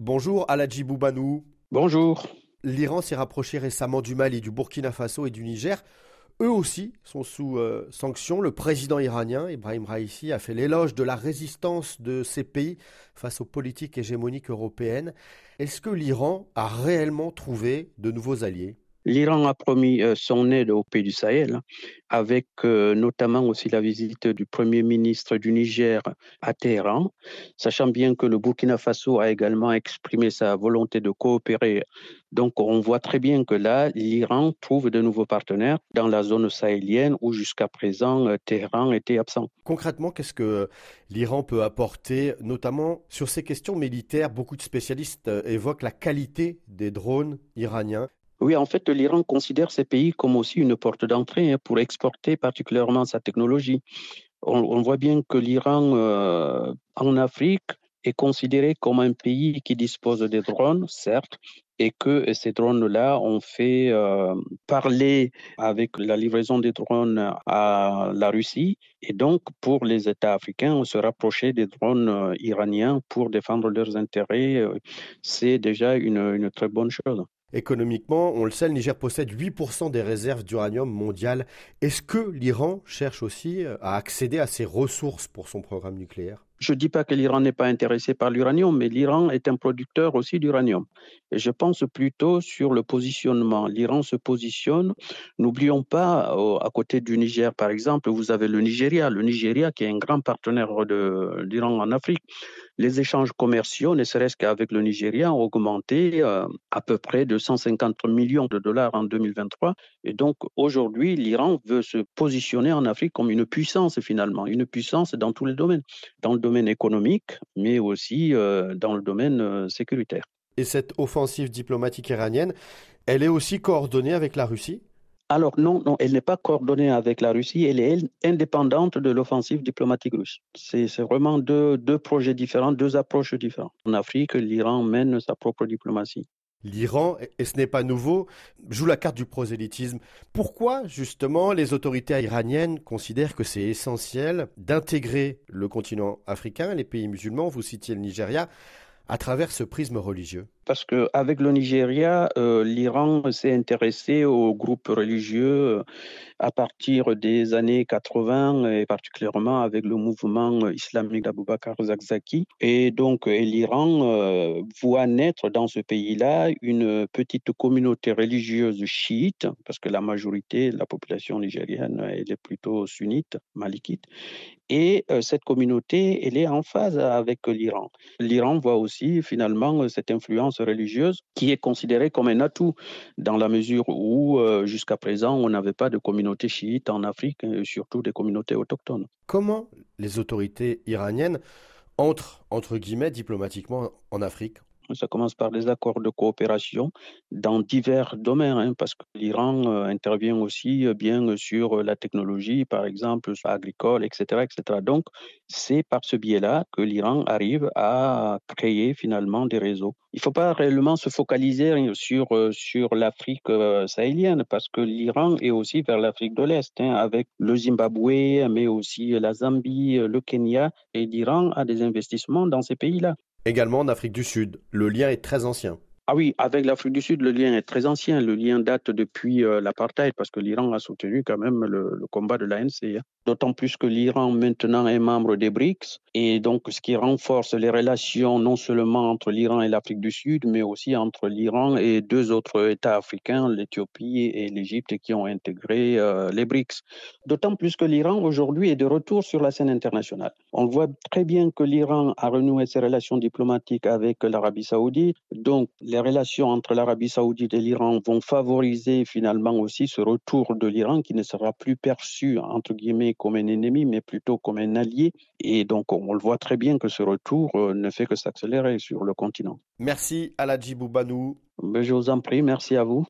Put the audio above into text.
Bonjour Aladji Boubanou. Bonjour. L'Iran s'est rapproché récemment du Mali, du Burkina Faso et du Niger. Eux aussi sont sous euh, sanctions. Le président iranien, Ibrahim Raisi, a fait l'éloge de la résistance de ces pays face aux politiques hégémoniques européennes. Est-ce que l'Iran a réellement trouvé de nouveaux alliés? L'Iran a promis euh, son aide aux pays du Sahel, hein, avec euh, notamment aussi la visite du Premier ministre du Niger à Téhéran, sachant bien que le Burkina Faso a également exprimé sa volonté de coopérer. Donc on voit très bien que là, l'Iran trouve de nouveaux partenaires dans la zone sahélienne où jusqu'à présent euh, Téhéran était absent. Concrètement, qu'est-ce que l'Iran peut apporter, notamment sur ces questions militaires? Beaucoup de spécialistes évoquent la qualité des drones iraniens. Oui, en fait, l'Iran considère ces pays comme aussi une porte d'entrée hein, pour exporter particulièrement sa technologie. On, voit bien que l'Iran euh, en Afrique est considéré comme un pays qui dispose des drones, certes, et que ces drones-là ont fait euh, parler avec la livraison des drones à la Russie. Et donc, pour les États africains, on se rapprocher des drones euh, iraniens pour défendre leurs intérêts, c'est déjà une très bonne chose. Économiquement, on le sait, le Niger possède 8% des réserves d'uranium mondiales. Est-ce que l'Iran cherche aussi euh, à accéder à ces ressources pour son programme nucléaire? Je ne dis pas que l'Iran n'est pas intéressé par l'uranium, mais l'Iran est un producteur aussi d'uranium. Et je pense plutôt sur le positionnement. L'Iran se positionne. N'oublions pas, à côté du Niger, par exemple, vous avez le Nigeria. Le Nigeria qui est un grand partenaire de l'Iran en Afrique. Les échanges commerciaux, ne serait-ce qu'avec le Nigeria, ont augmenté euh, à peu près de 150 millions de dollars en 2023. Et donc, aujourd'hui, l'Iran veut se positionner en Afrique comme une puissance, finalement, une puissance dans tous les domaines. Dans le domaine économique, mais aussi euh, dans le domaine euh, sécuritaire. Et cette offensive diplomatique iranienne, elle est aussi coordonnée avec la Russie? Alors non, non, elle n'est pas coordonnée avec la Russie, elle est indépendante de l'offensive diplomatique russe. C'est vraiment deux, deux projets différents, deux approches différentes. En Afrique, l'Iran mène sa propre diplomatie. L'Iran, et ce n'est pas nouveau, joue la carte du prosélytisme. Pourquoi, justement, les autorités iraniennes considèrent que c'est essentiel d'intégrer le continent africain, les pays musulmans, vous citiez le Nigeria, à travers ce prisme religieux? Parce qu'avec le Nigeria, euh, l'Iran s'est intéressé aux groupes religieux euh, à partir des années 80 et particulièrement avec le mouvement islamique d'Abubakar Zakzaki. Et donc, l'Iran euh, voit naître dans ce pays-là une petite communauté religieuse chiite, parce que la majorité de la population nigérienne, est plutôt sunnite, malikite. Et cette communauté, elle est en phase avec l'Iran. L'Iran voit aussi finalement cette influence religieuse qui est considérée comme un atout dans la mesure où euh, jusqu'à présent on n'avait pas de communauté chiite en Afrique, et surtout des communautés autochtones. Comment les autorités iraniennes entrent, entre guillemets, diplomatiquement en Afrique ça commence par des accords de coopération dans divers domaines, hein, parce que l'Iran euh, intervient aussi euh, bien sur la technologie, par exemple agricole, etc., etc. Donc, c'est par ce biais-là que l'Iran arrive à créer finalement des réseaux. Il ne faut pas réellement se focaliser sur, euh, sur l'Afrique sahélienne, parce que l'Iran est aussi vers l'Afrique de l'Est, hein, avec le Zimbabwe, mais aussi la Zambie, le Kenya, et l'Iran a des investissements dans ces pays-là. Également en Afrique du Sud, le lien est très ancien. Ah oui, avec l'Afrique du Sud, le lien est très ancien. Le lien date depuis euh, l'apartheid parce que l'Iran a soutenu quand même le, combat de l'ANC. Hein. D'autant plus que l'Iran maintenant est membre des BRICS et donc ce qui renforce les relations non seulement entre l'Iran et l'Afrique du Sud, mais aussi entre l'Iran et deux autres États africains, l'Éthiopie et l'Égypte, qui ont intégré euh, les BRICS. D'autant plus que l'Iran aujourd'hui est de retour sur la scène internationale. On voit très bien que l'Iran a renoué ses relations diplomatiques avec l'Arabie saoudite. Donc les les relations entre l'Arabie saoudite et l'Iran vont favoriser finalement aussi ce retour de l'Iran qui ne sera plus perçu, entre guillemets, comme un ennemi, mais plutôt comme un allié. Et donc, on le voit très bien que ce retour euh, ne fait que s'accélérer sur le continent. Merci Aladji Boubanou. Ben, je vous en prie, merci à vous.